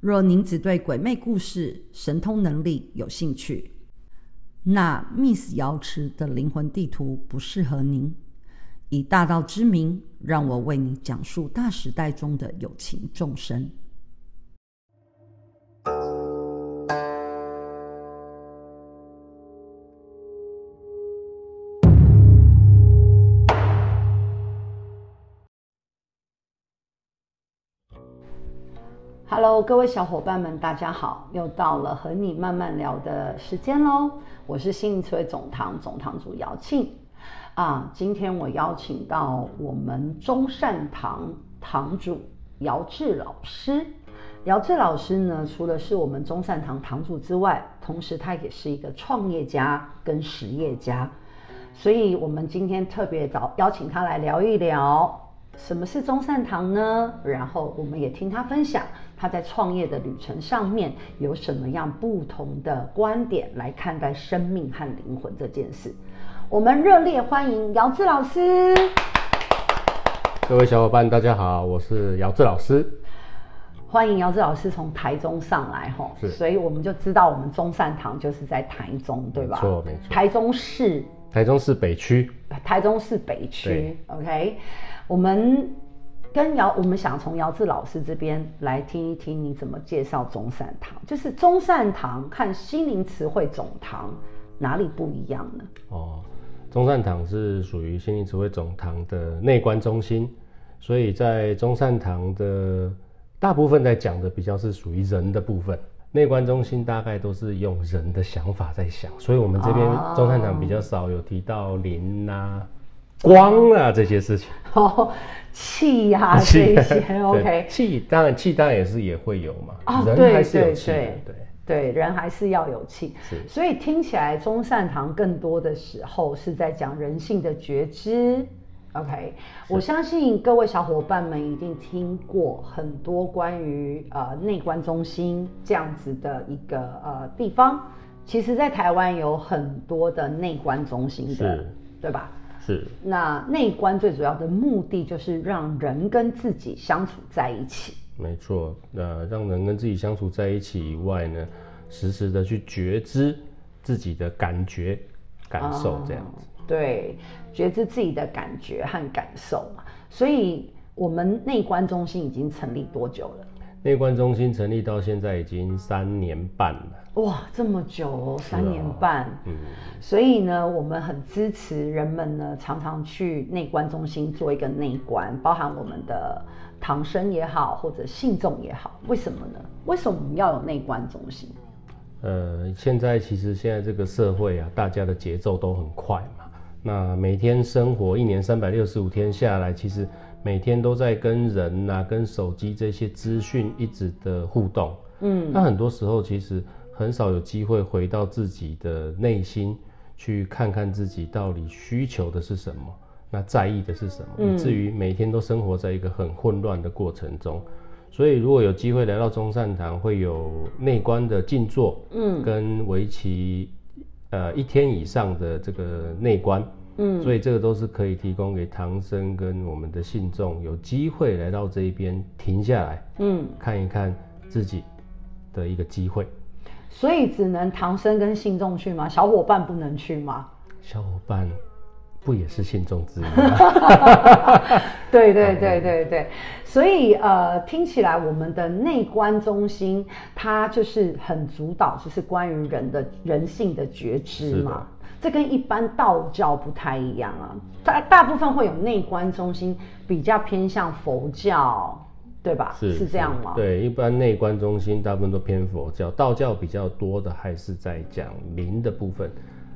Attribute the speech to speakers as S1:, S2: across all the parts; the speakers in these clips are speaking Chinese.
S1: 若您只对鬼魅故事、神通能力有兴趣，那 Miss 瑶池的灵魂地图不适合您。以大道之名，让我为你讲述大时代中的有情众生。Hello，各位小伙伴们，大家好！又到了和你慢慢聊的时间喽。我是心灵词汇总堂总堂主姚沁啊。今天我邀请到我们中善堂堂主姚志老师。姚志老师呢，除了是我们中善堂堂主之外，同时他也是一个创业家跟实业家。所以，我们今天特别找邀请他来聊一聊。什么是中善堂呢？然后我们也听他分享他在创业的旅程上面有什么样不同的观点来看待生命和灵魂这件事。我们热烈欢迎姚志老师。
S2: 各位小伙伴，大家好，我是姚志老师。
S1: 欢迎姚志老师从台中上来吼，是，所以我们就知道我们中善堂就是在台中，对吧？
S2: 没错，没错。
S1: 台中市。
S2: 台中市北区。
S1: 台中市北区，OK。我们跟姚，我们想从姚志老师这边来听一听你怎么介绍中善堂，就是中善堂和心灵词汇总堂哪里不一样呢？
S2: 哦，中善堂是属于心灵词汇总堂的内观中心，所以在中善堂的大部分在讲的比较是属于人的部分，内观中心大概都是用人的想法在想，所以我们这边中善堂比较少有提到灵啊。光啊，这些事情。
S1: 哦，气呀、啊，这些 OK，
S2: 气当然气当然也是也会有嘛，
S1: 哦，
S2: 人还是有气，
S1: 对对对，对，人还是要有气，所以听起来中善堂更多的时候是在讲人性的觉知，OK，我相信各位小伙伴们一定听过很多关于呃内观中心这样子的一个呃地方，其实在台湾有很多的内观中心的，对吧？
S2: 是，
S1: 那内观最主要的目的就是让人跟自己相处在一起。
S2: 没错，那让人跟自己相处在一起以外呢，时时的去觉知自己的感觉、感受，这样子。
S1: 嗯，对，觉知自己的感觉和感受嘛。所以，我们内观中心已经成立多久了？
S2: 内观中心成立到现在已经三年半了，
S1: 哇，这么久哦，三年半，嗯，所以呢，我们很支持人们呢，常常去内观中心做一个内观，包含我们的唐僧也好，或者信众也好，为什么呢？为什么我们要有内观中心？
S2: 呃，现在其实现在这个社会啊，大家的节奏都很快嘛，那每天生活一年三百六十五天下来，其实。每天都在跟人啊、跟手机这些资讯一直的互动，嗯，那很多时候其实很少有机会回到自己的内心去看看自己到底需求的是什么，那在意的是什么，嗯，以至于每天都生活在一个很混乱的过程中。所以如果有机会来到中善堂，会有内观的静坐，嗯，跟围棋呃一天以上的这个内观。嗯，所以这个都是可以提供给唐僧跟我们的信众有机会来到这一边停下来，嗯，看一看自己的一个机会。
S1: 所以只能唐僧跟信众去吗？小伙伴不能去吗？
S2: 小伙伴不也是信众之一吗？
S1: 对对 对对对。所以呃，听起来我们的内观中心它就是很主导，就是关于人的人性的觉知嘛。这跟一般道教不太一样啊，大大部分会有内观中心，比较偏向佛教，对吧？是是这样吗？
S2: 对，一般内观中心大部分都偏佛教，道教比较多的还是在讲灵的部分，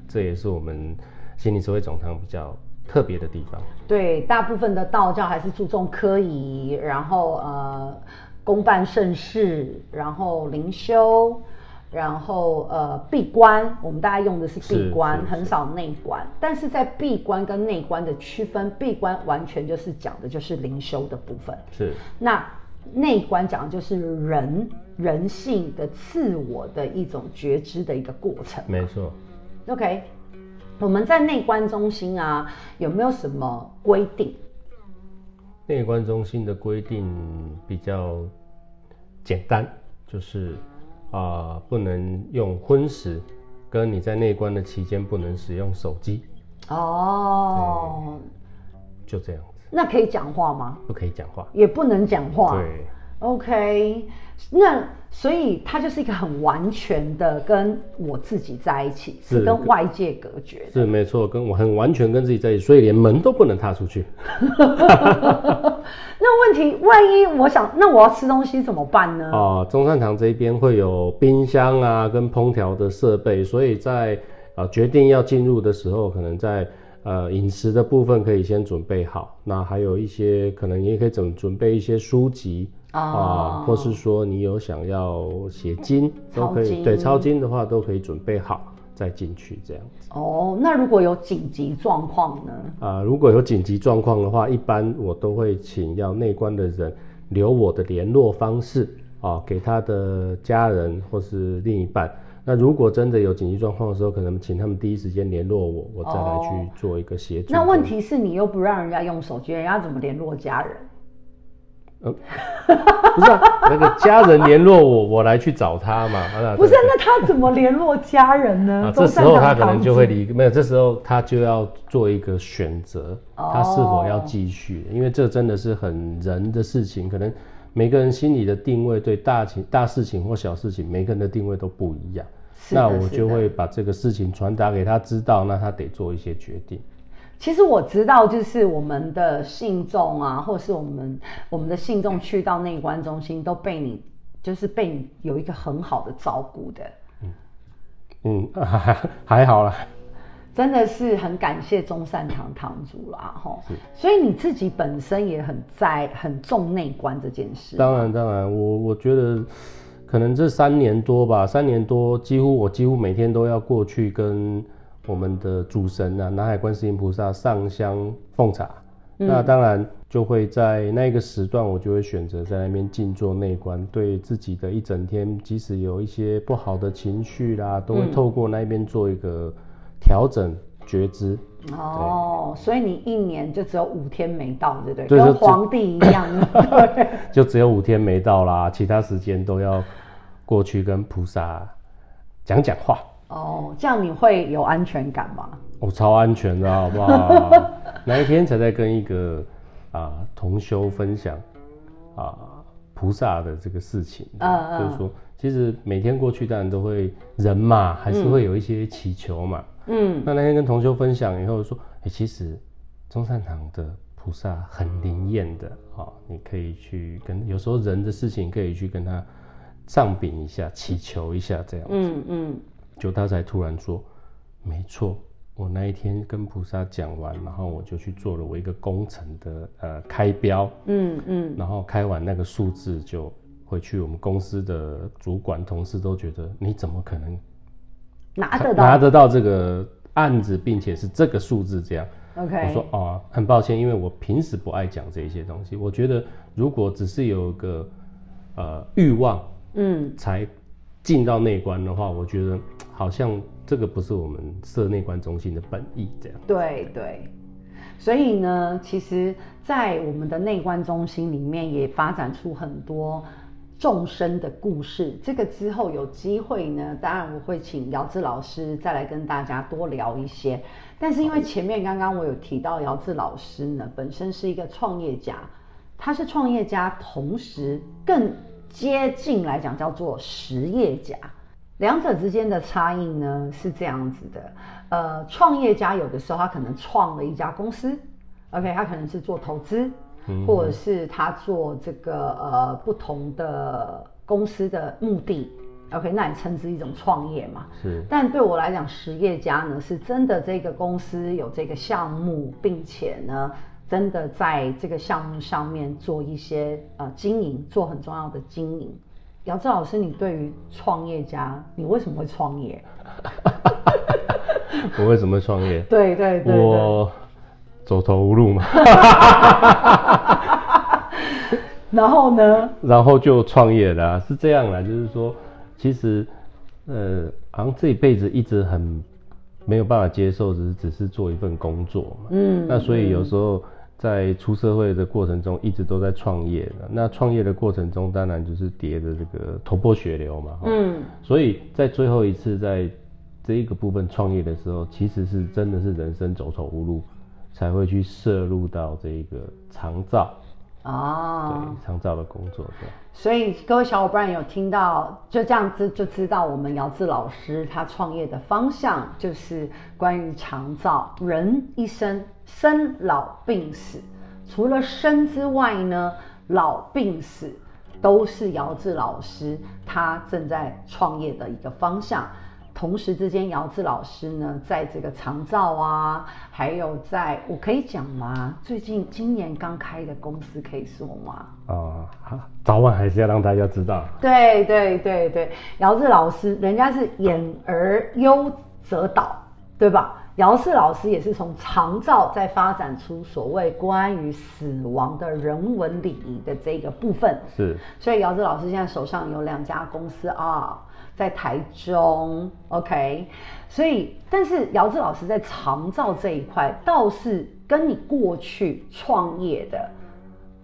S2: 这也是我们心灵词汇总堂比较特别的地方。
S1: 对，大部分的道教还是注重科仪，然后呃，公办盛事，然后灵修。然后呃闭关，我们大家用的是闭关，很少内观。但是在闭关跟内观的区分，闭关完全就是讲的就是灵修的部分，
S2: 是
S1: 那。内观讲的就是人人性的自我的一种觉知的一个过程。
S2: 没错。
S1: OK，我们在内观中心啊，有没有什么规定？
S2: 内观中心的规定比较简单，就是啊、呃，不能用荤食，跟你在内观的期间不能使用手机。
S1: 哦。
S2: 就这样子。
S1: 那可以讲话吗？
S2: 不可以讲话，
S1: 也不能讲话。
S2: 对
S1: ，OK，那所以他就是一个很完全的跟我自己在一起，是，是跟外界隔绝的。
S2: 是没错，跟我很完全跟自己在一起，所以连门都不能踏出去。
S1: 那问题，万一我想，那我要吃东西怎么办呢？
S2: 啊，中山堂这边会有冰箱啊，跟烹调的设备，所以在啊决定要进入的时候，可能在。呃，饮食的部分可以先准备好，那还有一些可能也可以准准备一些书籍啊、或是说你有想要写经都可以，对，抄经的话都可以准备好再进去这样子。
S1: 哦，那如果有紧急状况呢？
S2: 啊、呃，如果有紧急状况的话，一般我都会请要内观的人留我的联络方式啊、呃，给他的家人或是另一半。那如果真的有紧急状况的时候，可能请他们第一时间联络我，我再来去做一个协助。
S1: 那问题是你又不让人家用手机，人家怎么联络家人？
S2: 嗯，不是啊，那个家人联络我，我来去找他嘛。
S1: 不是，那他怎么联络家人呢？
S2: 啊，这时候他可能就会离，没有，这时候他就要做一个选择，他是否要继续？因为这真的是很人的事情，可能。每个人心里的定位，对大情、大事情或小事情，每个人的定位都不一样。那我就会把这个事情传达给他知道，那他得做一些决定。
S1: 其实我知道，就是我们的信众啊，或是我们我们的信众去到内观中心，都被你就是被你有一个很好的照顾的。嗯
S2: 嗯，还还好啦。
S1: 真的是很感谢中善堂堂主啦，吼，所以你自己本身也很在很重内观这件事。
S2: 当然，当然，我我觉得可能这三年多吧，三年多几乎我几乎每天都要过去跟我们的主神啊，南海观世音菩萨上香奉茶。嗯。那当然就会在那个时段，我就会选择在那边静坐内观，对自己的一整天，即使有一些不好的情绪啦，都会透过那边做一个。调整觉知
S1: 哦，所以你一年就只有五天没到，对不对？对，跟皇帝一样，对，
S2: 就只有五天没到啦，其他时间都要过去跟菩萨讲讲话。
S1: 哦，这样你会有安全感吗？
S2: 我、哦、超安全的，好不好？那一天才在跟一个啊、呃、同修分享啊、呃、菩萨的这个事情，嗯、就是说，其实每天过去，当然都会人嘛，还是会有一些祈求嘛。嗯嗯，那那天跟同修分享以后说，哎、欸，其实中善堂的菩萨很灵验的啊、喔，你可以去跟，有时候人的事情可以去跟他上禀一下，祈求一下这样子。嗯嗯，就他才突然说，没错，我那一天跟菩萨讲完，然后我就去做了我一个工程的呃开标。嗯嗯，然后开完那个数字就回去，我们公司的主管同事都觉得你怎么可能？
S1: 拿得到
S2: 拿得到这个案子，并且是这个数字这样。
S1: OK，
S2: 我说哦，很抱歉，因为我平时不爱讲这些东西。我觉得如果只是有个呃欲望，嗯，才进到内观的话，我觉得好像这个不是我们设内观中心的本意这样。
S1: 对对，所以呢，其实，在我们的内观中心里面，也发展出很多。众生的故事，这个之后有机会呢，当然我会请姚志老师再来跟大家多聊一些。但是因为前面刚刚我有提到姚志老师呢，本身是一个创业家，他是创业家，同时更接近来讲叫做实业家，两者之间的差异呢是这样子的。呃，创业家有的时候他可能创了一家公司，OK，他可能是做投资。或者是他做这个呃不同的公司的目的，OK，那你称之一种创业嘛？是。但对我来讲，实业家呢是真的这个公司有这个项目，并且呢真的在这个项目上面做一些呃经营，做很重要的经营。姚志老师，你对于创业家，你为什么会创业？
S2: 我为什么会创业？
S1: 对对对，对，
S2: 我走投无路嘛。
S1: 然后呢？
S2: 然后就创业了，啊，是这样啦，就是说，其实，呃，好像这一辈子一直很没有办法接受，只是只是做一份工作嘛。嗯。那所以有时候在出社会的过程中，一直都在创业的。那创业的过程中，当然就是跌的这个头破血流嘛。嗯。所以在最后一次在这一个部分创业的时候，其实是真的是人生走投无路，才会去涉入到这个长照。哦，对，长照的工作对。
S1: 所以各位小伙伴有听到，就这样子就知道我们姚志老师他创业的方向就是关于长照。人一生生老病死，除了生之外呢，老病死都是姚志老师他正在创业的一个方向。同时之间，姚志老师呢，在这个长照啊，还有在我可以讲吗？最近今年刚开的公司可以说吗？
S2: 啊、哦，早晚还是要让大家知道。
S1: 对对对对，姚志老师，人家是演而优则导，对吧？姚志老师也是从长照再发展出所谓关于死亡的人文礼仪的这个部分。
S2: 是，
S1: 所以姚志老师现在手上有两家公司啊。在台中，OK，所以，但是姚志老师在长照这一块，倒是跟你过去创业的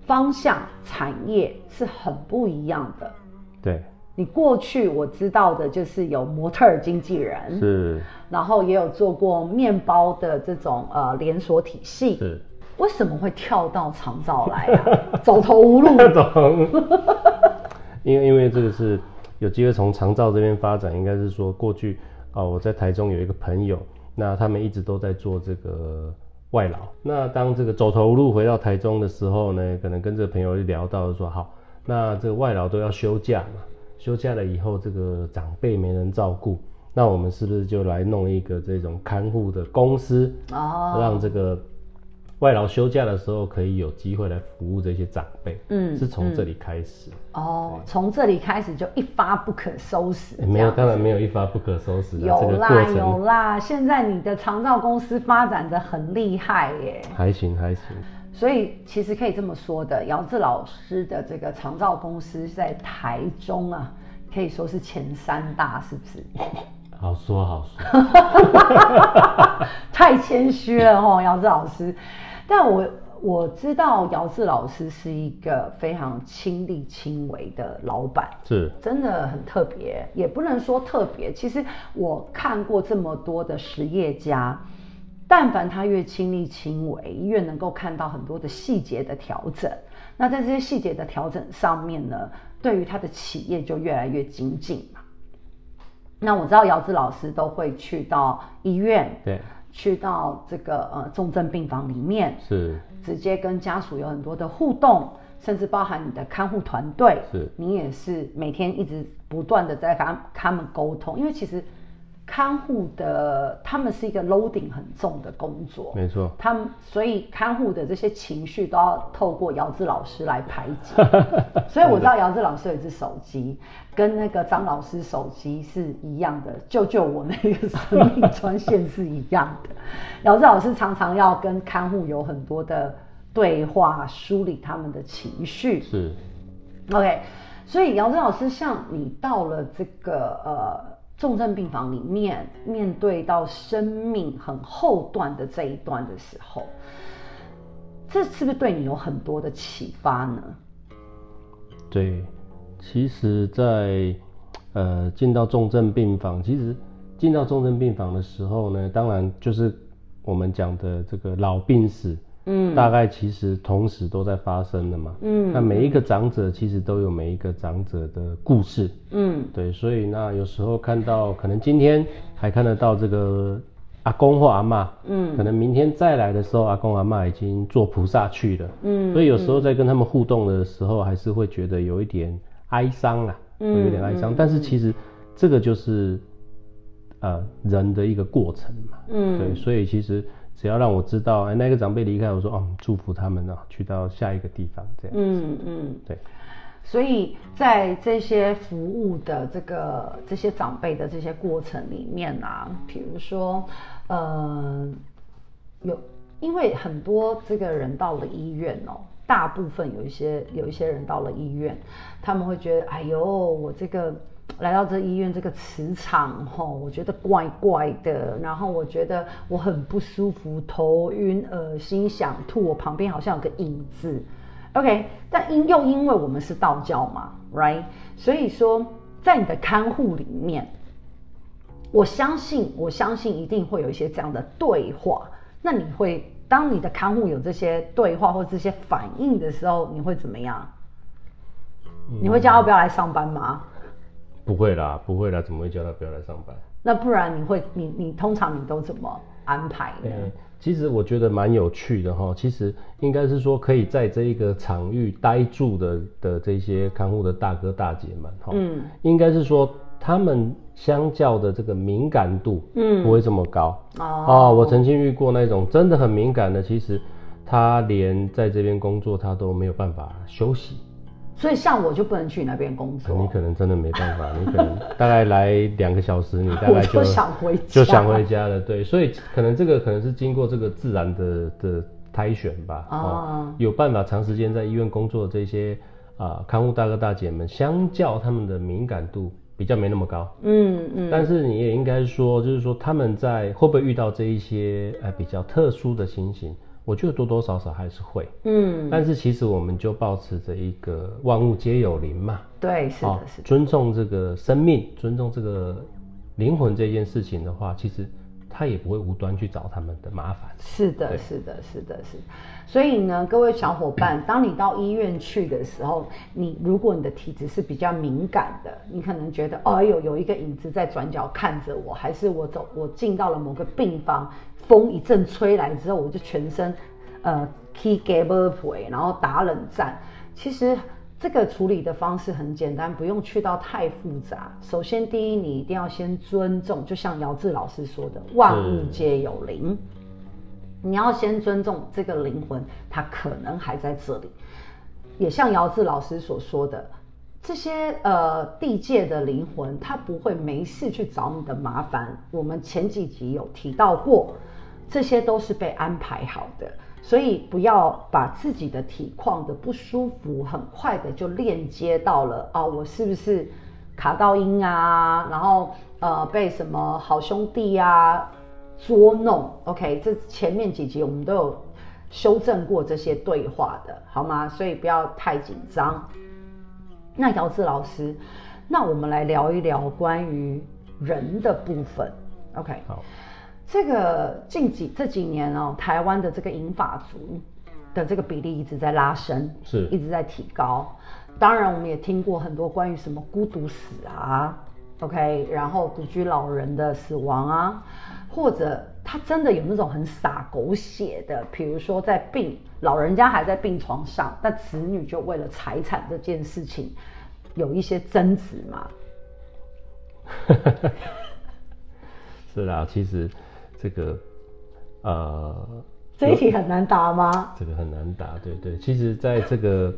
S1: 方向、产业是很不一样的。
S2: 对，
S1: 你过去我知道的就是有模特儿经纪人，
S2: 是，
S1: 然后也有做过面包的这种呃连锁体系，
S2: 是，
S1: 为什么会跳到长照来啊？走投无路，
S2: 因为因为这个是。有机会从长照这边发展，应该是说过去啊，我在台中有一个朋友，那他们一直都在做这个外劳。那当这个走投无路回到台中的时候呢，可能跟这个朋友聊到说，好，那这个外劳都要休假嘛，休假了以后，这个长辈没人照顾，那我们是不是就来弄一个这种看护的公司，哦，让这个。外劳休假的时候，可以有机会来服务这些长辈，嗯，是从这里开始。
S1: 嗯、哦，从这里开始就一发不可收拾。
S2: 没有，当然没有一发不可收拾的。
S1: 有啦，有啦，现在你的长照公司发展的很厉害耶。
S2: 还行，还行。
S1: 所以其实可以这么说的，姚志老师的这个长照公司在台中啊，可以说是前三大，是不是？
S2: 好 说好说。
S1: 太谦虚了哦，姚志老师。但我我知道姚志老师是一个非常亲力亲为的老板，
S2: 是，真
S1: 的很特别，也不能说特别。其实我看过这么多的实业家，但凡他越亲力亲为，越能够看到很多的细节的调整。那在这些细节的调整上面呢，对于他的企业就越来越精进嘛。那我知道姚志老师都会去到医院，
S2: 对。
S1: 去到这个呃重症病房里面，
S2: 是
S1: 直接跟家属有很多的互动，甚至包含你的看护团队，
S2: 是
S1: 你也是每天一直不断的在跟他们沟通，因为其实。看护的他们是一个 loading 很重的工作，
S2: 没错。
S1: 他们所以看护的这些情绪都要透过姚志老师来排解。所以我知道姚志老师有一只手机，跟那个张老师手机是一样的，救救我那个生命专线是一样的。姚志老师常常要跟看护有很多的对话，梳理他们的情绪。
S2: 是。
S1: OK，所以姚志老师，像你到了这个呃。重症病房里面，面对到生命很后段的这一段的时候，这是不是对你有很多的启发呢？
S2: 对，其实在，呃进到重症病房，其实进到重症病房的时候呢，当然就是我们讲的这个老病死。嗯，大概其实同时都在发生的嘛。嗯，那每一个长者其实都有每一个长者的故事。嗯，对，所以那有时候看到，可能今天还看得到这个阿公或阿嬷，嗯，可能明天再来的时候，阿公阿嬷已经做菩萨去了。嗯，所以有时候在跟他们互动的时候，还是会觉得有一点哀伤啊，会有点哀伤。但是其实这个就是呃人的一个过程嘛。嗯，对，所以其实。只要让我知道，哎，那个长辈离开，我说，哦，祝福他们呢，去到下一个地方，这样子。嗯嗯，对。
S1: 所以在这些服务的这个这些长辈的这些过程里面啊，比如说，呃，有因为很多这个人到了医院哦，大部分有一些有一些人到了医院，他们会觉得，哎呦，我这个。来到这医院这个磁场吼，我觉得怪怪的，然后我觉得我很不舒服，头晕、恶心、想吐，我旁边好像有个影子。OK，但因又因为我们是道教嘛，right？所以说在你的看护里面，我相信我相信一定会有一些这样的对话。那你会当你的看护有这些对话或这些反应的时候，你会怎么样？你会叫他不要来上班吗？
S2: 不会啦，不会啦，怎么会叫他不要来上班？
S1: 那不然你会，你你通常你都怎么安排呢？
S2: 欸，其实我觉得蛮有趣的哈。其实应该是说，可以在这一个场域待住的的这些看护的大哥大姐们哈，嗯，应该是说他们相较的这个敏感度，嗯，不会这么高。嗯、哦，哦，我曾经遇过那种真的很敏感的，其实他连在这边工作他都没有办法休息。
S1: 所以像我就不能去你那边工作，
S2: 你可能真的没办法，你可能大概来两个小时，你大概 就，
S1: 就想回家，
S2: 就想回家了。对，所以可能这个可能是经过这个自然的的筛选吧。哦，哦，有办法长时间在医院工作的这些啊、呃、看护大哥大姐们，相较他们的敏感度比较没那么高。嗯嗯。但是你也应该说，就是说他们在会不会遇到这一些呃比较特殊的情形？我觉得多多少少还是会，嗯，但是其实我们就保持着一个万物皆有灵嘛，
S1: 对，是的，哦、是的，
S2: 尊重这个生命，尊重这个灵魂这件事情的话，其实他也不会无端去找他们的麻烦。
S1: 是的，是的，是的，是的。所以呢，各位小伙伴，当你到医院去的时候，你如果你的体质是比较敏感的，你可能觉得，哦，有有一个影子在转角看着我，还是我走，我进到了某个病房。风一阵吹来之后，我就全身，呃，key gave up 然后打冷战。其实这个处理的方式很简单，不用去到太复杂。首先，第一，你一定要先尊重，就像姚志老师说的，万物皆有灵。你要先尊重这个灵魂，它可能还在这里。也像姚志老师所说的，这些呃地界的灵魂，它不会没事去找你的麻烦。我们前几集有提到过。这些都是被安排好的，所以不要把自己的体况的不舒服，很快的就链接到了啊，我是不是卡到音啊？然后呃，被什么好兄弟啊捉弄？OK，这前面几集我们都有修正过这些对话的，好吗？所以不要太紧张。那姚志老师，那我们来聊一聊关于人的部分。OK，好。这个近几这几年哦，台湾的这个银发族的这个比例一直在拉升，
S2: 是
S1: 一直在提高。当然，我们也听过很多关于什么孤独死啊，OK，然后独居老人的死亡啊，或者他真的有那种很洒狗血的，比如说在病老人家还在病床上，但子女就为了财产这件事情有一些争执嘛。
S2: 是啦，其实。这个，呃，
S1: 这一题很难答吗？
S2: 这个很难答，对对。其实，在这个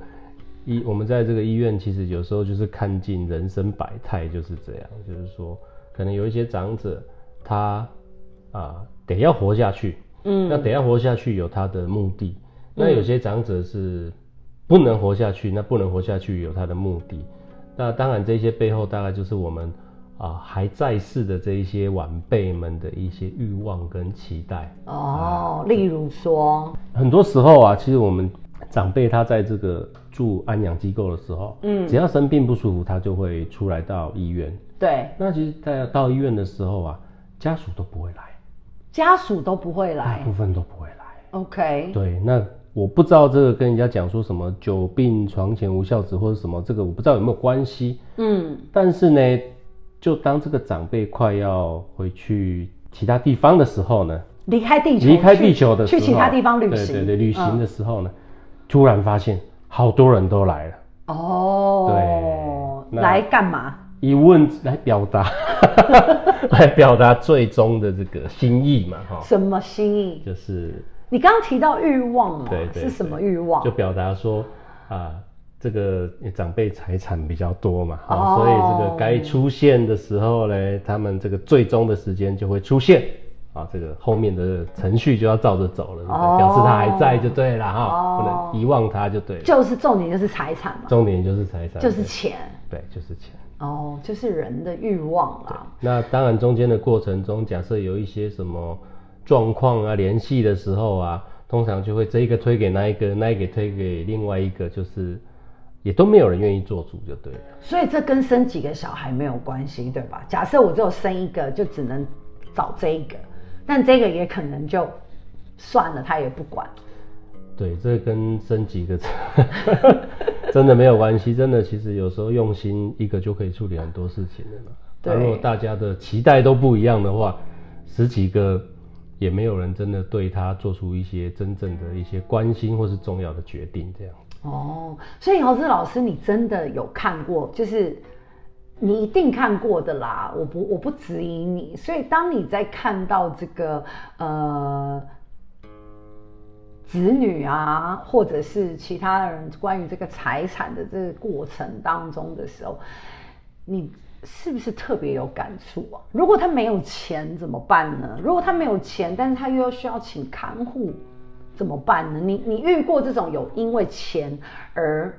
S2: 医，我们在这个医院，其实有时候就是看尽人生百态，就是这样。就是说，可能有一些长者，他啊、呃，得要活下去，嗯，那得要活下去有他的目的。那有些长者是不能活下去，那不能活下去有他的目的。那当然，这些背后大概就是我们。啊，还在世的这一些晚辈们的一些欲望跟期待
S1: 哦，例如说，
S2: 很多时候啊，其实我们长辈他在这个住安养机构的时候，嗯，只要生病不舒服，他就会出来到医院。
S1: 对，
S2: 那其实在到医院的时候啊，家属都不会来，
S1: 家属都不会来，
S2: 大部分都不会来。
S1: OK，
S2: 对，那我不知道这个跟人家讲说什么“久病床前无孝子”或者什么，这个我不知道有没有关系。嗯，但是呢。就当这个长辈快要回去其他地方的时候呢，
S1: 离开地球，
S2: 离开地球的时候，
S1: 去其他地方旅行，
S2: 对对对，旅行的时候呢，嗯、突然发现好多人都来了。
S1: 哦，对，来干嘛？
S2: 一问来表达，来表达最终的这个心意嘛，哈。
S1: 什么心意？
S2: 就是
S1: 你刚刚提到欲望嘛，
S2: 对，对对，
S1: 是什么欲望？
S2: 就表达说啊。这个长辈财产比较多嘛，啊、
S1: 哦，
S2: 所以这个该出现的时候呢，他们这个最终的时间就会出现，啊，这个后面的程序就要照着走了，哦、表示他还在就对了哈，哦、不能遗忘他就对了。
S1: 就是重点就是财产嘛，
S2: 重点就是财产，
S1: 就是钱，
S2: 对，就是钱。
S1: 哦，就是人的欲望啦。
S2: 那当然中间的过程中，假设有一些什么状况啊，联系的时候啊，通常就会这一个推给那一个，那一个推给另外一个，就是。也都没有人愿意做主，就对了。
S1: 所以这跟生几个小孩没有关系，对吧？假设我只有生一个，就只能找这一个，但这个也可能就算了，他也不管。
S2: 对，这跟生几个 真的没有关系。真的，其实有时候用心一个就可以处理很多事情了嘛。对。如果大家的期待都不一样的话，十几个也没有人真的对他做出一些真正的一些关心或是重要的决定，这样。
S1: 哦，所以姚志老师，你真的有看过，就是你一定看过的啦。我不，我不质疑你。所以当你在看到这个呃子女啊，或者是其他人关于这个财产的这个过程当中的时候，你是不是特别有感触啊？如果他没有钱怎么办呢？如果他没有钱，但是他又要需要请看护。怎么办呢？你你遇过这种有因为钱而，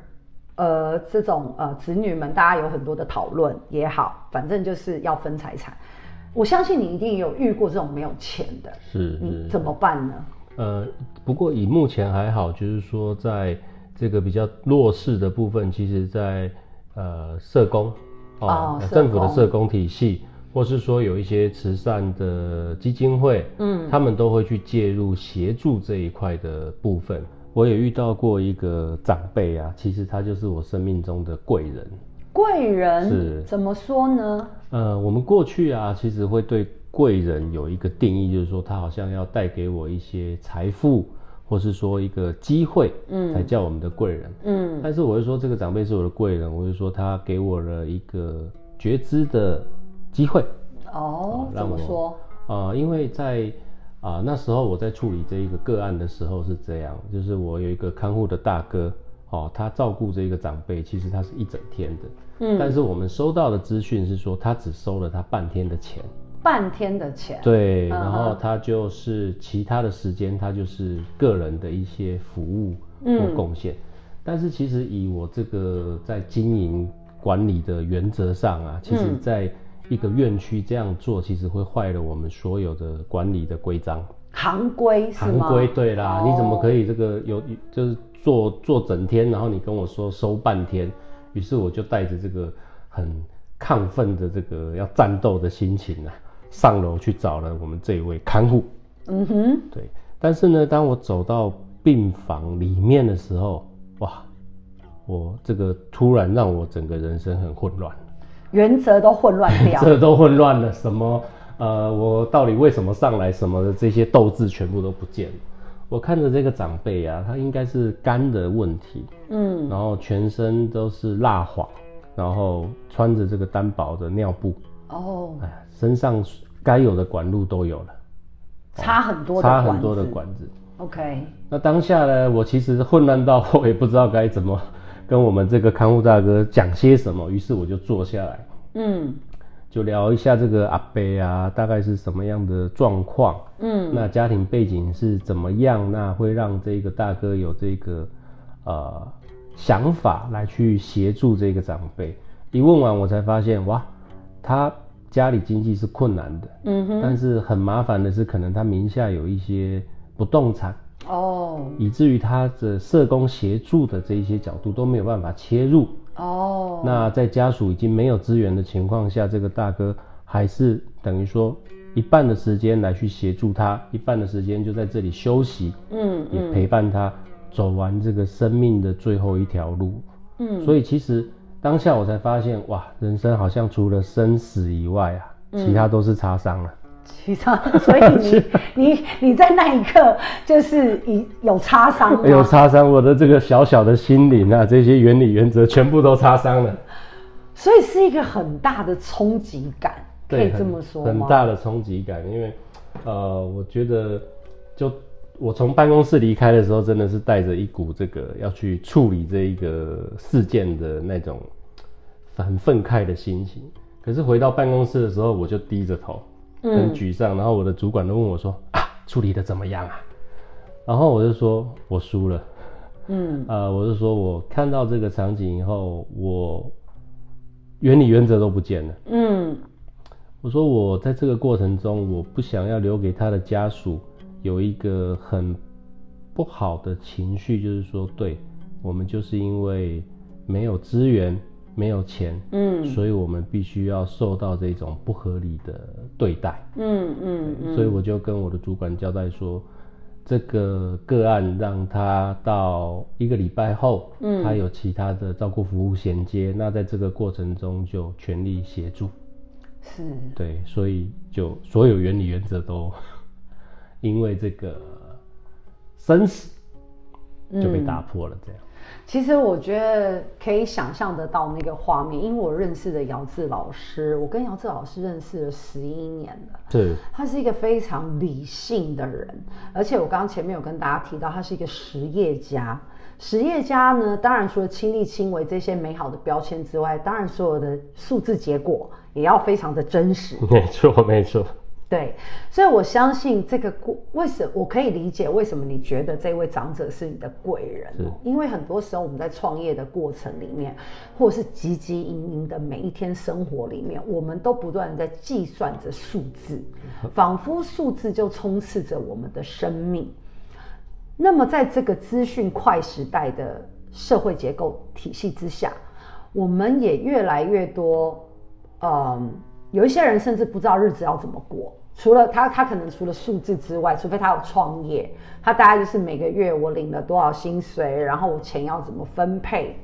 S1: 呃，这种呃子女们，大家有很多的讨论也好，反正就是要分财产。我相信你一定有遇过这种没有钱的，
S2: 是，是
S1: 你怎么办呢？
S2: 呃，不过以目前还好，就是说在这个比较弱势的部分，其实在呃社工哦，政府的社工体系。或是说有一些慈善的基金会，嗯，他们都会去介入协助这一块的部分。我也遇到过一个长辈啊，其实他就是我生命中的贵人。
S1: 贵人
S2: 是
S1: 怎么说呢？
S2: 呃，我们过去啊，其实会对贵人有一个定义，就是说他好像要带给我一些财富，或是说一个机会，嗯，才叫我们的贵人，嗯。但是我会说这个长辈是我的贵人，我会说他给我了一个觉知的。机会。
S1: 哦，怎么说？
S2: 呃，因为在啊、呃、那时候我在处理这一个个案的时候是这样，就是我有一个看护的大哥哦，他照顾这个长辈，其实他是一整天的，嗯，但是我们收到的资讯是说他只收了他半天的钱，
S1: 半天的钱，
S2: 对，然后他就是其他的时间他就是个人的一些服务或贡献，嗯、但是其实以我这个在经营管理的原则上啊，其实在一个院区这样做，其实会坏了我们所有的管理的规章。
S1: 行规是吗？
S2: 行规对啦，哦、你怎么可以这个有就是做做整天，然后你跟我说收半天？于是我就带着这个很亢奋的这个要战斗的心情啊，上楼去找了我们这一位看护。嗯哼，对。但是呢，当我走到病房里面的时候，哇，我这个突然让我整个人生很混乱。
S1: 原则都混乱掉，
S2: 这都混乱了。什么？呃，我到底为什么上来？什么的这些斗志全部都不见了。我看着这个长辈啊，他应该是肝的问题，嗯，然后全身都是蜡黄，然后穿着这个单薄的尿布，哦，哎，身上该有的管路都有了，
S1: 差很多的
S2: 差很多的管子。
S1: OK。
S2: 那当下呢，我其实混乱到我也不知道该怎么。跟我们这个看护大哥讲些什么，于是我就坐下来，嗯，就聊一下这个阿伯啊，大概是什么样的状况，嗯，那家庭背景是怎么样，那会让这个大哥有这个呃想法来去协助这个长辈。一问完，我才发现哇，他家里经济是困难的，嗯哼，但是很麻烦的是，可能他名下有一些不动产。哦，以至于他的社工协助的这一些角度都没有办法切入。哦，那在家属已经没有资源的情况下，这个大哥还是等于说一半的时间来去协助他，一半的时间就在这里休息。嗯，嗯，也陪伴他走完这个生命的最后一条路。嗯，所以其实当下我才发现，哇，人生好像除了生死以外啊，其他都是擦伤了。
S1: 其他，所以你你你在那一刻就是以 有擦伤，
S2: 有擦伤我的这个小小的心灵啊，这些原理原则全部都擦伤了，
S1: 所以是一个很大的冲击感，可以这么说吗？
S2: 很大的冲击感，因为呃，我觉得就我从办公室离开的时候，真的是带着一股这个要去处理这一个事件的那种很愤慨的心情。可是回到办公室的时候，我就低着头，很沮丧。嗯、然后我的主管都问我说：“啊，处理的怎么样啊？”然后我就说：“我输了。”嗯，呃，我就说我看到这个场景以后，我原理原则都不见了。嗯，我说我在这个过程中，我不想要留给他的家属。有一个很不好的情绪，就是说，对，我们就是因为没有资源、没有钱，嗯，所以我们必须要受到这种不合理的对待，嗯嗯，嗯，所以我就跟我的主管交代说，这个个案让他到一个礼拜后，嗯，他有其他的照顾服务衔接，那在这个过程中就全力协助，是，对，所以就所有原理原则都。因为这个生死就被打破了，这样、嗯。
S1: 其实我觉得可以想象得到那个画面，因为我认识的姚志老师，我跟姚志老师认识了十一年了。
S2: 对，
S1: 他是一个非常理性的人，而且我刚刚前面有跟大家提到，他是一个实业家。实业家呢，当然除了亲力亲为这些美好的标签之外，当然所有的数字结果也要非常的真实。
S2: 没错，没错。
S1: 对，所以我相信这个过，为什么我可以理解为什么你觉得这位长者是你的贵人？是因为很多时候我们在创业的过程里面，或是汲汲营营的每一天生活里面，我们都不断在计算着数字，仿佛数字就充斥着我们的生命。那么在这个资讯快时代的社会结构体系之下，我们也越来越多，嗯，有一些人甚至不知道日子要怎么过。除了他，他可能除了数字之外，除非他有创业，他大概就是每个月我领了多少薪水，然后我钱要怎么分配。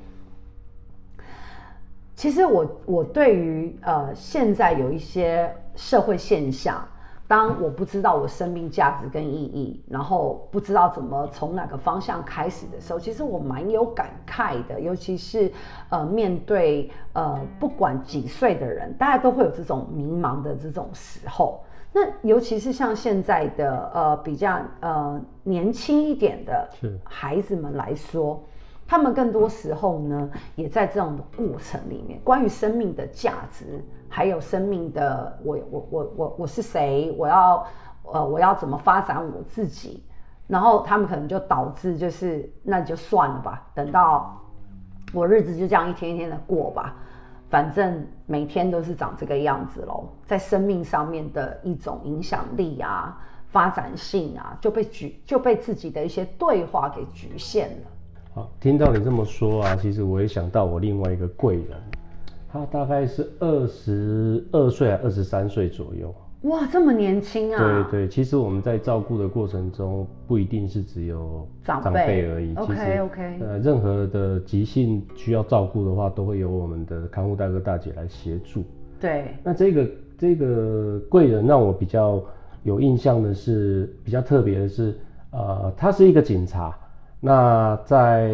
S1: 其实我我对于呃现在有一些社会现象，当我不知道我生命价值跟意义，然后不知道怎么从哪个方向开始的时候，其实我蛮有感慨的，尤其是呃面对呃不管几岁的人，大家都会有这种迷茫的这种时候。那尤其是像现在的呃比较呃年轻一点的孩子们来说，是他们更多时候呢也在这种过程里面，关于生命的价值，还有生命的我我我我我是谁，我要呃我要怎么发展我自己，然后他们可能就导致就是那就算了吧，等到我日子就这样一天一天的过吧。反正每天都是长这个样子喽，在生命上面的一种影响力啊、发展性啊，就被局就被自己的一些对话给局限了。
S2: 好，听到你这么说啊，其实我也想到我另外一个贵人，他大概是二十二岁还二十三岁左右。
S1: 哇，这么年轻啊！
S2: 对对，其实我们在照顾的过程中，不一定是只有长辈而已。其实
S1: OK OK。
S2: 呃，任何的急性需要照顾的话，都会由我们的看护大哥大姐来协助。
S1: 对。
S2: 那这个这个贵人让我比较有印象的是，比较特别的是，呃，他是一个警察。那在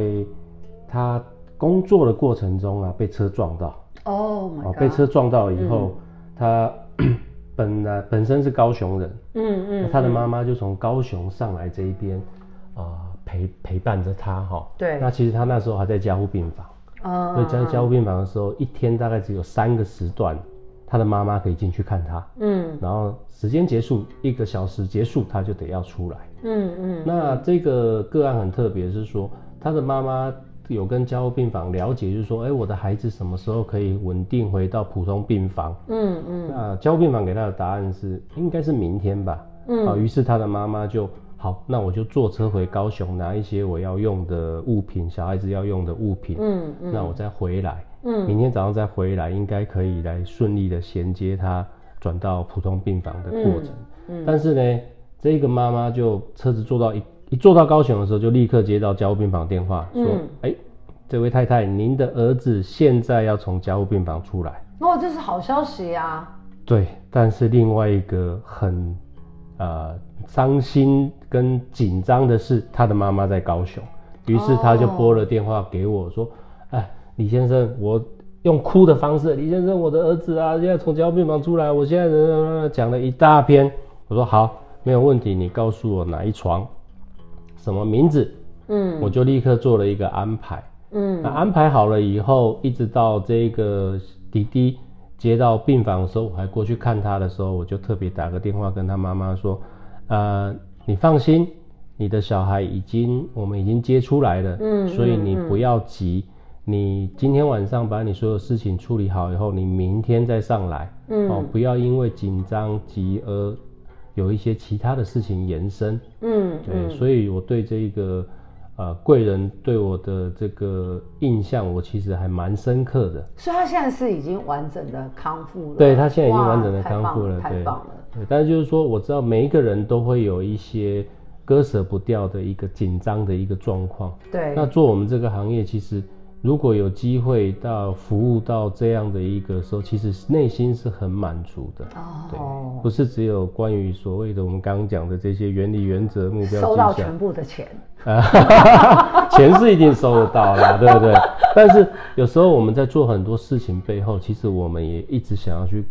S2: 他工作的过程中啊，被车撞到。
S1: 哦、oh、
S2: 被车撞到以后，嗯、他。本来本身是高雄人，嗯嗯，他的妈妈就从高雄上来这一边，呃，陪陪伴着他哈。对。那其实他那时候还在加护病房，哦。所以在加护病房的时候，一天大概只有三个时段，他的妈妈可以进去看他。嗯。然后时间结束，一个小时结束，他就得要出来。嗯嗯。那这个个案很特别，是说他的妈妈。有跟交护病房了解，就是说，哎、欸，我的孩子什么时候可以稳定回到普通病房？嗯嗯。那交护病房给他的答案是，应该是明天吧。嗯。啊，于是他的妈妈就好，那我就坐车回高雄拿一些我要用的物品，小孩子要用的物品。嗯嗯。那我再回来。嗯。明天早上再回来，应该可以来顺利的衔接他转到普通病房的过程。嗯。嗯，但是呢，这个妈妈就车子坐到一。一坐到高雄的时候，就立刻接到加护病房电话，说：“哎、嗯欸，这位太太，您的儿子现在要从加护病房出来。”
S1: 哦，这是好消息啊！
S2: 对，但是另外一个很呃伤心跟紧张的是，他的妈妈在高雄，于是他就拨了电话给我说：“哎、哦，李先生，我用哭的方式，李先生，我的儿子啊，现在从加护病房出来，我现在讲了一大篇。”我说：“好，没有问题，你告诉我哪一床。”什么名字？嗯，我就立刻做了一个安排。嗯，那安排好了以后，一直到这个弟弟接到病房的时候，我还过去看他的时候，我就特别打个电话跟他妈妈说，呃，你放心，你的小孩已经我们已经接出来了，嗯，所以你不要急，你今天晚上把你所有事情处理好以后，你明天再上来，嗯，哦，不要因为紧张急而有一些其他的事情延伸，嗯，对，所以我对这个。呃，贵人对我的这个印象，我其实还蛮深刻的。
S1: 所以他现在是已经完整的康复了。
S2: 对，他现在已经完整的康复了，太棒了。对，但是就是说，我知道每一个人都会有一些割舍不掉的一个紧张的一个状况。
S1: 对。
S2: 那做我们这个行业，其实。如果有机会到服务到这样的一个时候，其实内心是很满足的。哦，对，不是只有关于所谓的我们刚刚讲的这些原理、原则、目标，
S1: 收到全部的钱
S2: 啊，钱是一定收得到啦，对不对？但是有时候我们在做很多事情背后，其实我们也一直想要去。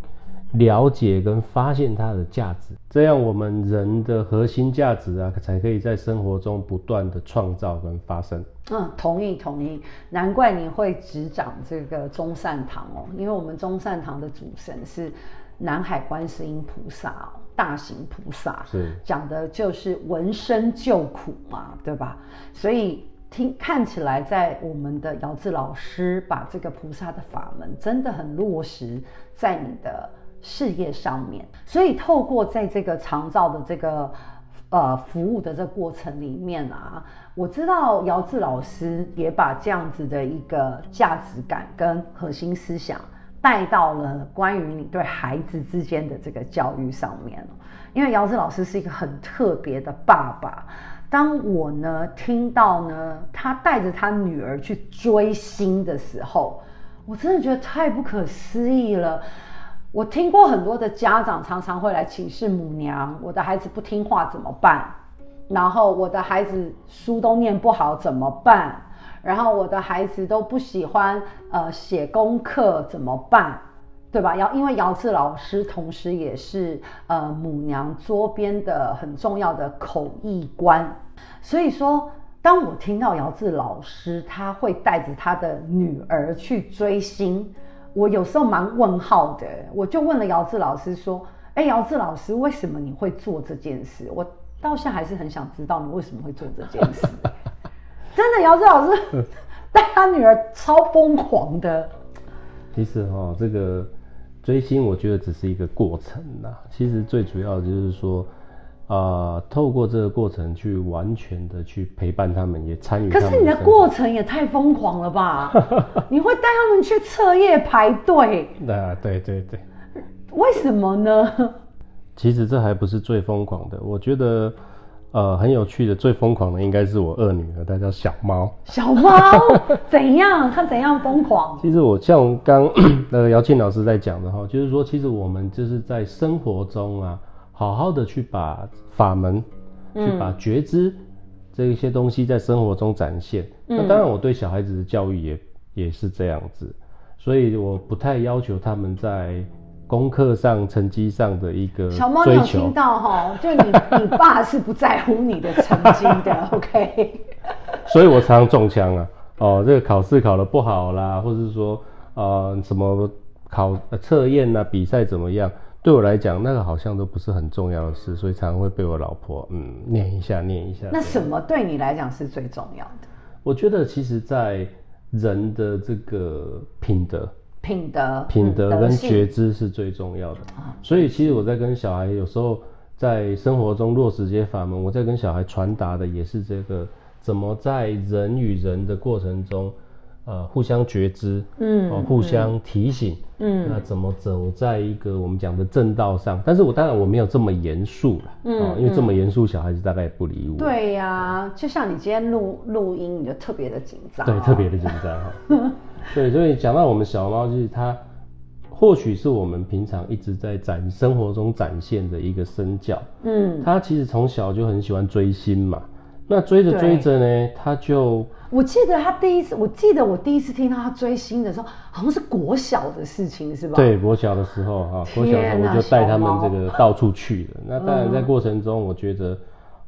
S2: 了解跟发现它的价值，这样我们人的核心价值啊，才可以在生活中不断的创造跟发生。
S1: 嗯，同意同意，难怪你会执掌这个中善堂哦，因为我们中善堂的主神是南海观世音菩萨，大行菩萨，是讲的就是闻声救苦嘛，对吧？所以听看起来，在我们的姚志老师把这个菩萨的法门真的很落实在你的。事业上面，所以透过在这个长照的这个呃服务的这个过程里面啊，我知道姚志老师也把这样子的一个价值感跟核心思想带到了关于你对孩子之间的这个教育上面。因为姚志老师是一个很特别的爸爸，当我呢听到呢他带着他女儿去追星的时候，我真的觉得太不可思议了。我听过很多的家长常常会来请示母娘，我的孩子不听话怎么办？然后我的孩子书都念不好怎么办？然后我的孩子都不喜欢呃写功课怎么办？对吧？要因为姚志老师同时也是呃母娘桌边的很重要的口译官，所以说当我听到姚志老师他会带着他的女儿去追星。我有时候蛮问号的，我就问了姚志老师说：“哎，姚志老师，为什么你会做这件事？”我到现在还是很想知道你为什么会做这件事。真的，姚志老师 带他女儿超疯狂的。
S2: 其实哦，这个追星我觉得只是一个过程啦。其实最主要的就是说。啊、呃，透过这个过程去完全的去陪伴他们，也参与。
S1: 可是你的过程也太疯狂了吧？你会带他们去彻夜排队？
S2: 啊，对对对。
S1: 为什么呢？
S2: 其实这还不是最疯狂的，我觉得呃很有趣的，最疯狂的应该是我二女儿，她叫小猫。
S1: 小猫 怎样？她怎样疯狂？
S2: 其实我像刚 那个姚庆老师在讲的哈，就是说，其实我们就是在生活中啊。好好的去把法门，嗯、去把觉知这一些东西在生活中展现。嗯、那当然，我对小孩子的教育也也是这样子，所以我不太要求他们在功课上、成绩上的一个。
S1: 小猫，你有听到哈？就你，你爸是不在乎你的成绩的，OK？
S2: 所以我常常中枪啊！哦，这个考试考得不好啦，或者是说，呃，什么考测验啊，比赛怎么样？对我来讲，那个好像都不是很重要的事，所以常常会被我老婆嗯念一下念一下。
S1: 那什么对你来讲是最重要的？
S2: 我觉得，其实，在人的这个品德、
S1: 品德、
S2: 品德跟觉知是最重要的。嗯、所以，其实我在跟小孩有时候在生活中落实这些法门，我在跟小孩传达的也是这个：怎么在人与人的过程中。呃，互相觉知，嗯，哦，互相提醒，嗯，那怎么走在一个我们讲的正道上？但是我当然我没有这么严肃了，嗯，因为这么严肃，小孩子大概也不理我。
S1: 对呀、啊，就像你今天录录音，你就特别的紧张，
S2: 对，特别的紧张哈。对，所以讲到我们小猫，就是它，或许是我们平常一直在展生活中展现的一个身教，嗯，它其实从小就很喜欢追星嘛。那追着追着呢，他就
S1: 我记得他第一次，我记得我第一次听到他追星的时候，好像是国小的事情，是吧？
S2: 对，国小的时候啊，国小的时候我就带他们这个到处去了。那当然在过程中，我觉得，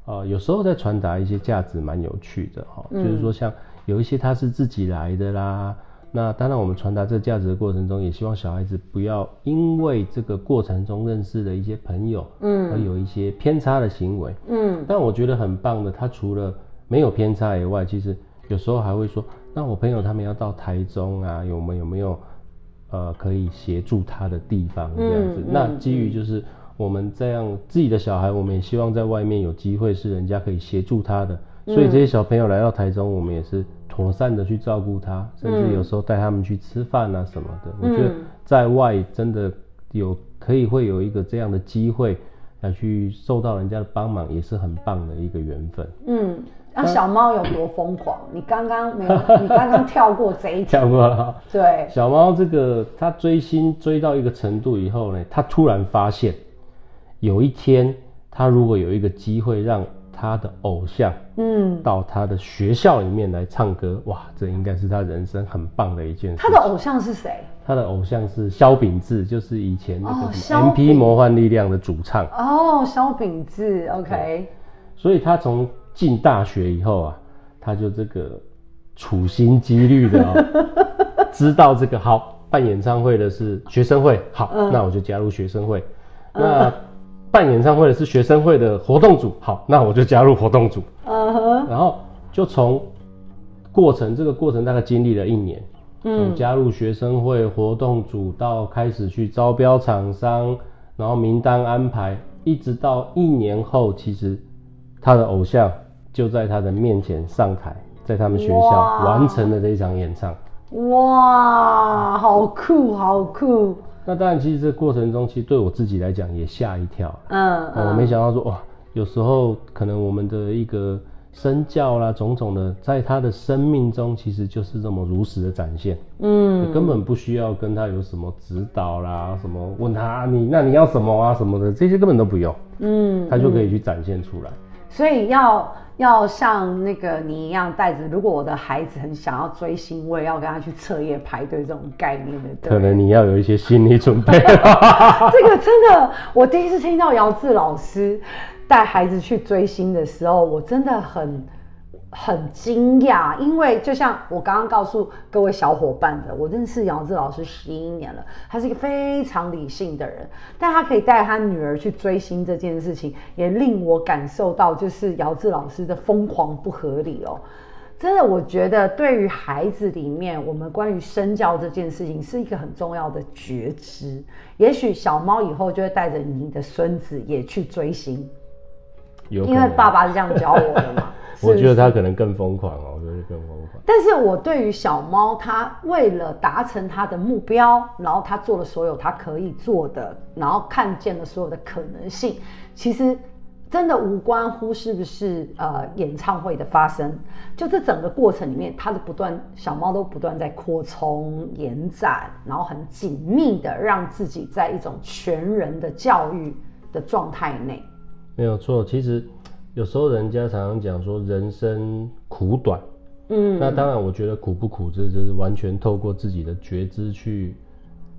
S2: 呃，有时候在传达一些价值蛮有趣的哈，
S1: 嗯、
S2: 就是说像有一些他是自己来的啦，那当然我们传达这个价值的过程中，也希望小孩子不要因为这个过程中认识的一些朋友，嗯，而有一些偏差的行为，嗯，但我觉得很棒的，他除了没有偏差以外，其实有时候还会说，那我朋友他们要到台中啊，有没有没有呃可以协助他的地方这样子？嗯、那基于就是。我们这样自己的小孩，我们也希望在外面有机会是人家可以协助他的，所以这些小朋友来到台中，我们也是妥善的去照顾他，甚至有时候带他们去吃饭啊什么的。我觉得在外真的有可以会有一个这样的机会来去受到人家的帮忙，也是很棒的一个缘分。
S1: 嗯，那小猫有多疯狂？你刚刚没有，你刚刚跳过这一
S2: 跳过了。
S1: 对，
S2: 小猫这个它追星追到一个程度以后呢，它突然发现。有一天，他如果有一个机会让他的偶像，嗯，到他的学校里面来唱歌，嗯、哇，这应该是他人生很棒的一件事。
S1: 他的偶像是谁？
S2: 他的偶像是萧秉治，就是以前那个什么 MP 魔幻力量的主唱。
S1: 哦，萧秉治，OK。
S2: 所以他从进大学以后啊，他就这个处心积虑的、哦，知道这个好办演唱会的是学生会，好，嗯、那我就加入学生会，嗯、那。办演唱会的是学生会的活动组，好，那我就加入活动组。嗯，然后就从过程，这个过程大概经历了一年，嗯，加入学生会活动组到开始去招标厂商，然后名单安排，一直到一年后，其实他的偶像就在他的面前上台，在他们学校完成了这一场演唱。
S1: 哇，好酷，好酷！
S2: 那当然，其实这个过程中，其实对我自己来讲也吓一跳。嗯，嗯，我没想到说哇，有时候可能我们的一个身教啦，种种的，在他的生命中，其实就是这么如实的展现。嗯，根本不需要跟他有什么指导啦，什么问他你那你要什么啊什么的，这些根本都不用。嗯，他就可以去展现出来。
S1: 所以要要像那个你一样带着，如果我的孩子很想要追星，我也要跟他去彻夜排队这种概念的。对，
S2: 可能你要有一些心理准备。
S1: 这个真的，我第一次听到姚志老师带孩子去追星的时候，我真的很。很惊讶，因为就像我刚刚告诉各位小伙伴的，我认识姚志老师十一年了，他是一个非常理性的人，但他可以带他女儿去追星这件事情，也令我感受到就是姚志老师的疯狂不合理哦。真的，我觉得对于孩子里面，我们关于身教这件事情是一个很重要的觉知。也许小猫以后就会带着你的孙子也去追星，因为爸爸是这样教我的嘛。
S2: 我觉得他可能更疯狂哦，我觉得更疯狂。
S1: 但是我对于小猫，它为了达成它的目标，然后他做了所有他可以做的，然后看见了所有的可能性，其实真的无关乎是不是呃演唱会的发生，就这整个过程里面，它的不断，小猫都不断在扩充、延展，然后很紧密的让自己在一种全人的教育的状态内。
S2: 没有错，其实。有时候人家常常讲说人生苦短，嗯，那当然我觉得苦不苦，这就是完全透过自己的觉知去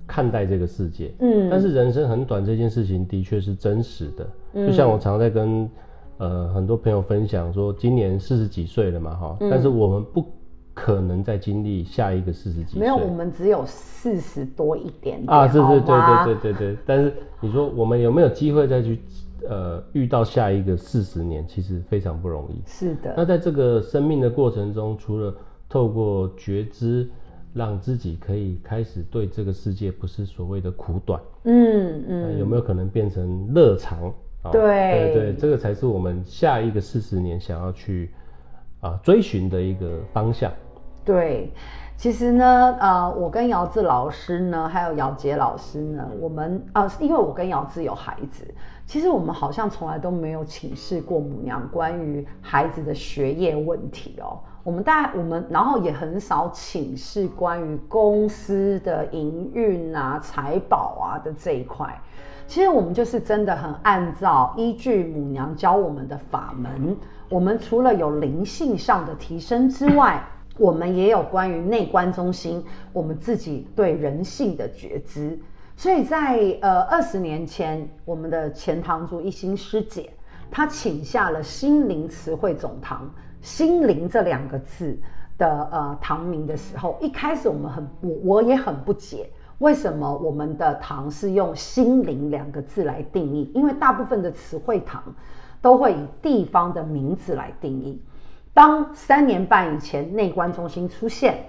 S2: 看待这个世界，嗯，但是人生很短这件事情的确是真实的，就像我常在跟呃很多朋友分享说，今年四十几岁了嘛，哈，但是我们不可能再经历下一个四十几岁，
S1: 没有，我们只有四十多一点点
S2: 啊，是是，对对对对对，但是你说我们有没有机会再去？呃，遇到下一个四十年，其实非常不容易。
S1: 是的。
S2: 那在这个生命的过程中，除了透过觉知，让自己可以开始对这个世界不是所谓的苦短，嗯嗯，有没有可能变成乐长？
S1: 对、
S2: 哦、对对，这个才是我们下一个四十年想要去啊、呃、追寻的一个方向。
S1: 对。其实呢，呃，我跟姚志老师呢，还有姚杰老师呢，我们啊、呃，因为我跟姚志有孩子，其实我们好像从来都没有请示过母娘关于孩子的学业问题哦。我们大概我们然后也很少请示关于公司的营运啊、财宝啊的这一块。其实我们就是真的很按照依据母娘教我们的法门，我们除了有灵性上的提升之外。我们也有关于内观中心，我们自己对人性的觉知。所以在呃二十年前，我们的前堂主一心师姐她请下了心灵词汇总堂“心灵”这两个字的呃堂名的时候，一开始我们很我我也很不解，为什么我们的堂是用“心灵”两个字来定义？因为大部分的词汇堂都会以地方的名字来定义。当三年半以前内观中心出现，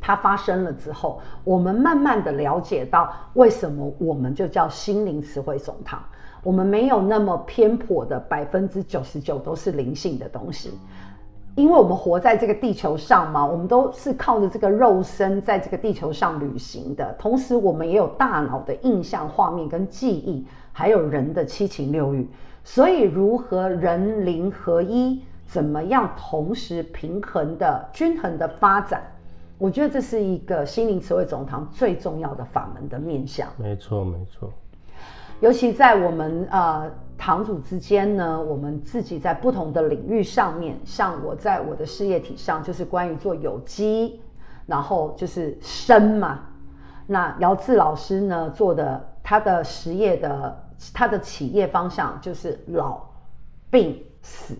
S1: 它发生了之后，我们慢慢的了解到为什么我们就叫心灵词汇总堂。我们没有那么偏颇的百分之九十九都是灵性的东西，因为我们活在这个地球上嘛，我们都是靠着这个肉身在这个地球上旅行的。同时，我们也有大脑的印象、画面跟记忆，还有人的七情六欲。所以，如何人灵合一，怎么样同时平衡的、均衡的发展，我觉得这是一个心灵词汇总堂最重要的法门的面向。
S2: 没错，没错。
S1: 尤其在我们呃堂主之间呢，我们自己在不同的领域上面，像我在我的事业体上，就是关于做有机，然后就是生嘛。那姚志老师呢做的他的实业的他的企业方向就是老病死，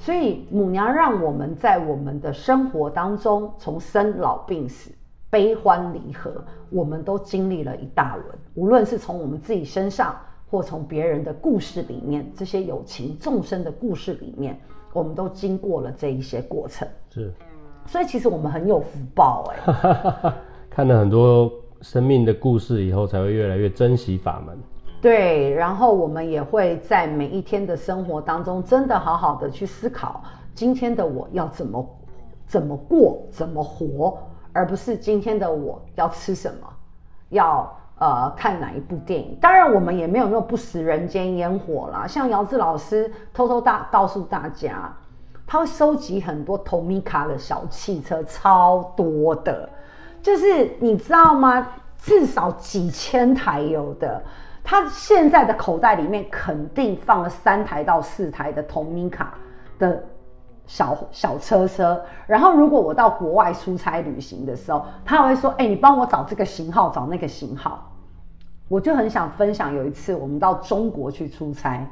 S1: 所以母娘让我们在我们的生活当中从生老病死。悲欢离合，我们都经历了一大轮。无论是从我们自己身上，或从别人的故事里面，这些有情众生的故事里面，我们都经过了这一些过程。
S2: 是，
S1: 所以其实我们很有福报哎。
S2: 看了很多生命的故事以后，才会越来越珍惜法门。
S1: 对，然后我们也会在每一天的生活当中，真的好好的去思考，今天的我要怎么怎么过，怎么活。而不是今天的我要吃什么，要呃看哪一部电影。当然，我们也没有那么不食人间烟火啦。像姚志老师偷偷大告诉大家，他会收集很多 Tomica 的小汽车，超多的，就是你知道吗？至少几千台有的。他现在的口袋里面肯定放了三台到四台的同名卡的。小小车车，然后如果我到国外出差旅行的时候，他会说：“哎、你帮我找这个型号，找那个型号。”我就很想分享，有一次我们到中国去出差，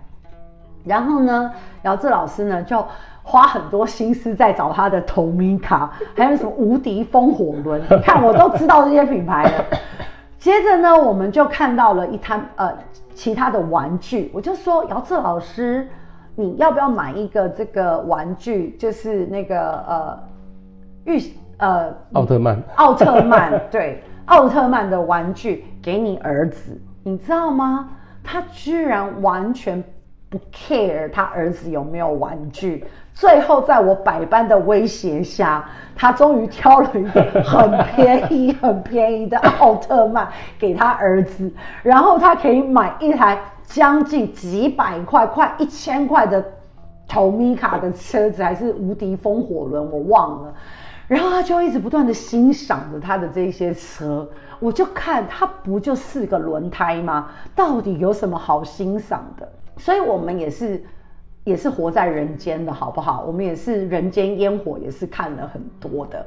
S1: 然后呢，姚志老师呢就花很多心思在找他的同名卡还有什么无敌风火轮，你看我都知道这些品牌了。接着呢，我们就看到了一摊呃其他的玩具，我就说姚策老师。你要不要买一个这个玩具？就是那个呃，玉呃，
S2: 奥特曼，
S1: 奥特曼，对，奥特曼的玩具给你儿子，你知道吗？他居然完全不 care 他儿子有没有玩具。最后在我百般的威胁下，他终于挑了一个很便宜、很便宜的奥特曼给他儿子，然后他可以买一台。将近几百块、快一千块的 Tomica 的车子，还是无敌风火轮，我忘了。然后他就一直不断的欣赏着他的这些车，我就看他不就四个轮胎吗？到底有什么好欣赏的？所以我们也是，也是活在人间的好不好？我们也是人间烟火，也是看了很多的。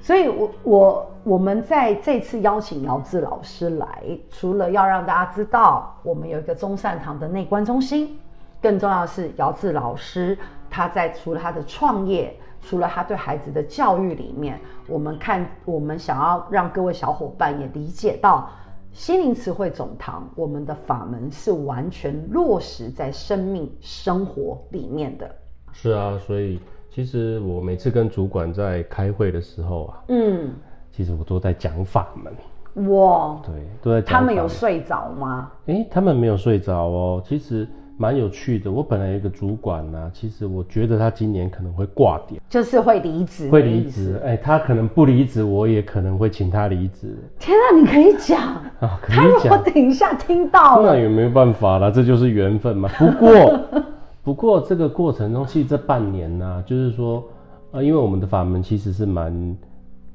S1: 所以我，我我我们在这次邀请姚志老师来，除了要让大家知道我们有一个中善堂的内观中心，更重要的是姚志老师他在除了他的创业，除了他对孩子的教育里面，我们看我们想要让各位小伙伴也理解到，心灵词汇总堂我们的法门是完全落实在生命生活里面的。
S2: 是啊，所以。其实我每次跟主管在开会的时候啊，
S1: 嗯，
S2: 其实我都在讲法门。
S1: 哇，
S2: 对，都在讲。
S1: 他们有睡着吗？
S2: 诶，他们没有睡着哦。其实蛮有趣的。我本来有一个主管呢、啊，其实我觉得他今年可能会挂掉，
S1: 就是会离职。
S2: 会离职。哎，他可能不离职，我也可能会请他离职。
S1: 天啊，你可以讲 啊，可以讲。他如果等一下听到，
S2: 那也没有办法啦，这就是缘分嘛。不过。不过这个过程中，其实这半年呢、啊，就是说，呃，因为我们的法门其实是蛮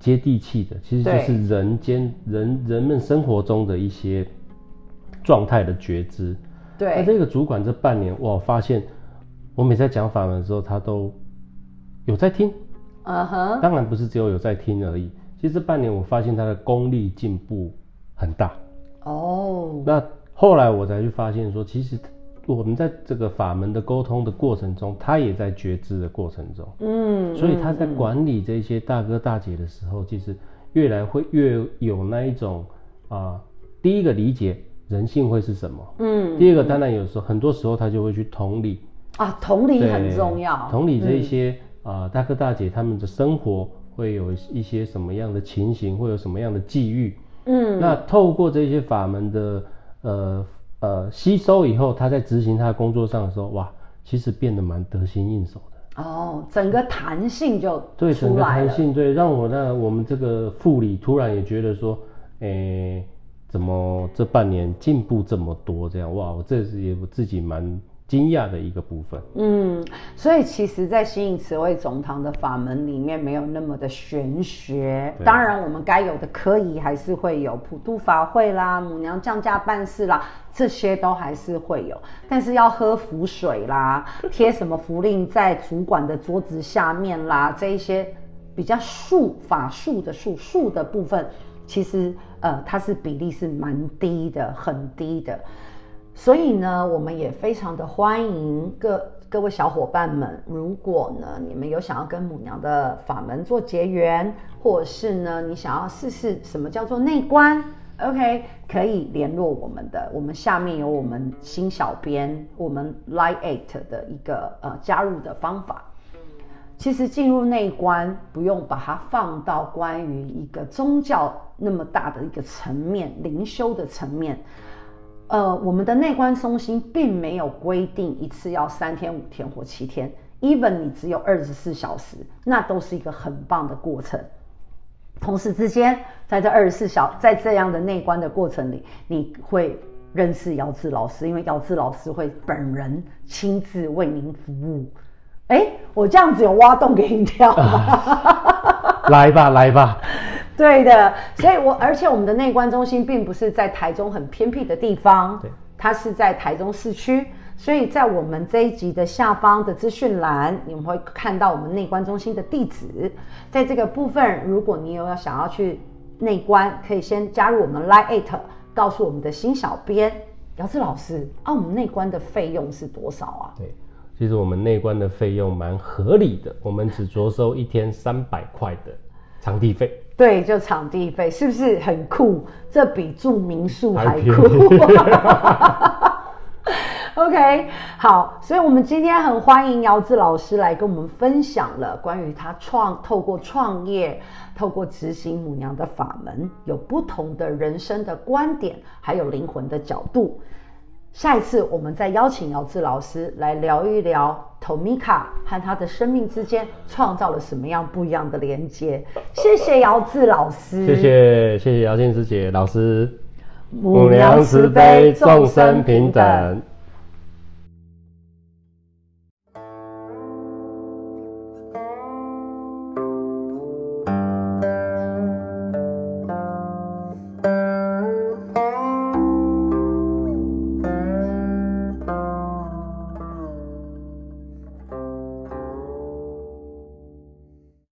S2: 接地气的，其实就是人间人人们生活中的一些状态的觉知。
S1: 对。
S2: 那这个主管这半年，我，发现我每次在讲法门的时候，他都有在听。
S1: 嗯哼。
S2: 当然不是只有有在听而已，其实这半年我发现他的功力进步很大。
S1: 哦。
S2: 那后来我才去发现说，其实。我们在这个法门的沟通的过程中，他也在觉知的过程中，
S1: 嗯，
S2: 所以他在管理这些大哥大姐的时候，其实越来会越有那一种啊、呃，第一个理解人性会是什么，嗯，第二个当然有时候很多时候他就会去同理。
S1: 啊，同理很重要，
S2: 同理这一些啊、嗯。呃、大哥大姐他们的生活会有一些什么样的情形，会有什么样的际遇，嗯，那透过这些法门的呃。呃，吸收以后，他在执行他的工作上的时候，哇，其实变得蛮得心应手的。
S1: 哦，整个弹性就
S2: 对，整个弹性对，让我那我们这个副理突然也觉得说，哎、欸，怎么这半年进步这么多？这样哇，我这是也我自己蛮。惊讶的一个部分，
S1: 嗯，所以其实，在心营慈惠总堂的法门里面，没有那么的玄学。当然，我们该有的科仪还是会有，普渡法会啦，母娘降驾办事啦，这些都还是会有。但是要喝符水啦，贴什么符令在主管的桌子下面啦，这一些比较术法术的术术的部分，其实呃，它是比例是蛮低的，很低的。所以呢，我们也非常的欢迎各各位小伙伴们。如果呢，你们有想要跟母娘的法门做结缘，或者是呢，你想要试试什么叫做内观，OK，可以联络我们的。我们下面有我们新小编，我们 Line@ 的一个呃加入的方法。其实进入内观，不用把它放到关于一个宗教那么大的一个层面，灵修的层面。呃，我们的内观中心并没有规定一次要三天、五天或七天，even 你只有二十四小时，那都是一个很棒的过程。同时之间，在这二十四小，在这样的内观的过程里，你会认识姚志老师，因为姚志老师会本人亲自为您服务。哎，我这样子有挖洞给你跳
S2: 来吧，来吧。
S1: 对的，所以我而且我们的内观中心并不是在台中很偏僻的地方，对，它是在台中市区，所以在我们这一集的下方的资讯栏，你们会看到我们内观中心的地址。在这个部分，如果你有要想要去内观，可以先加入我们 Line@，告诉我们的新小编姚志老师啊，我们内观的费用是多少啊？
S2: 对，其实我们内观的费用蛮合理的，我们只着收一天三百块的场地费。
S1: 对，就场地费是不是很酷？这比住民宿还酷。OK，好，所以我们今天很欢迎姚志老师来跟我们分享了关于他创透过创业、透过执行母娘的法门，有不同的人生的观点，还有灵魂的角度。下一次我们再邀请姚志老师来聊一聊 Tomica 和他的生命之间创造了什么样不一样的连接。谢谢姚志老师，
S2: 谢谢谢谢姚静师姐老师。母娘慈悲，众生平等。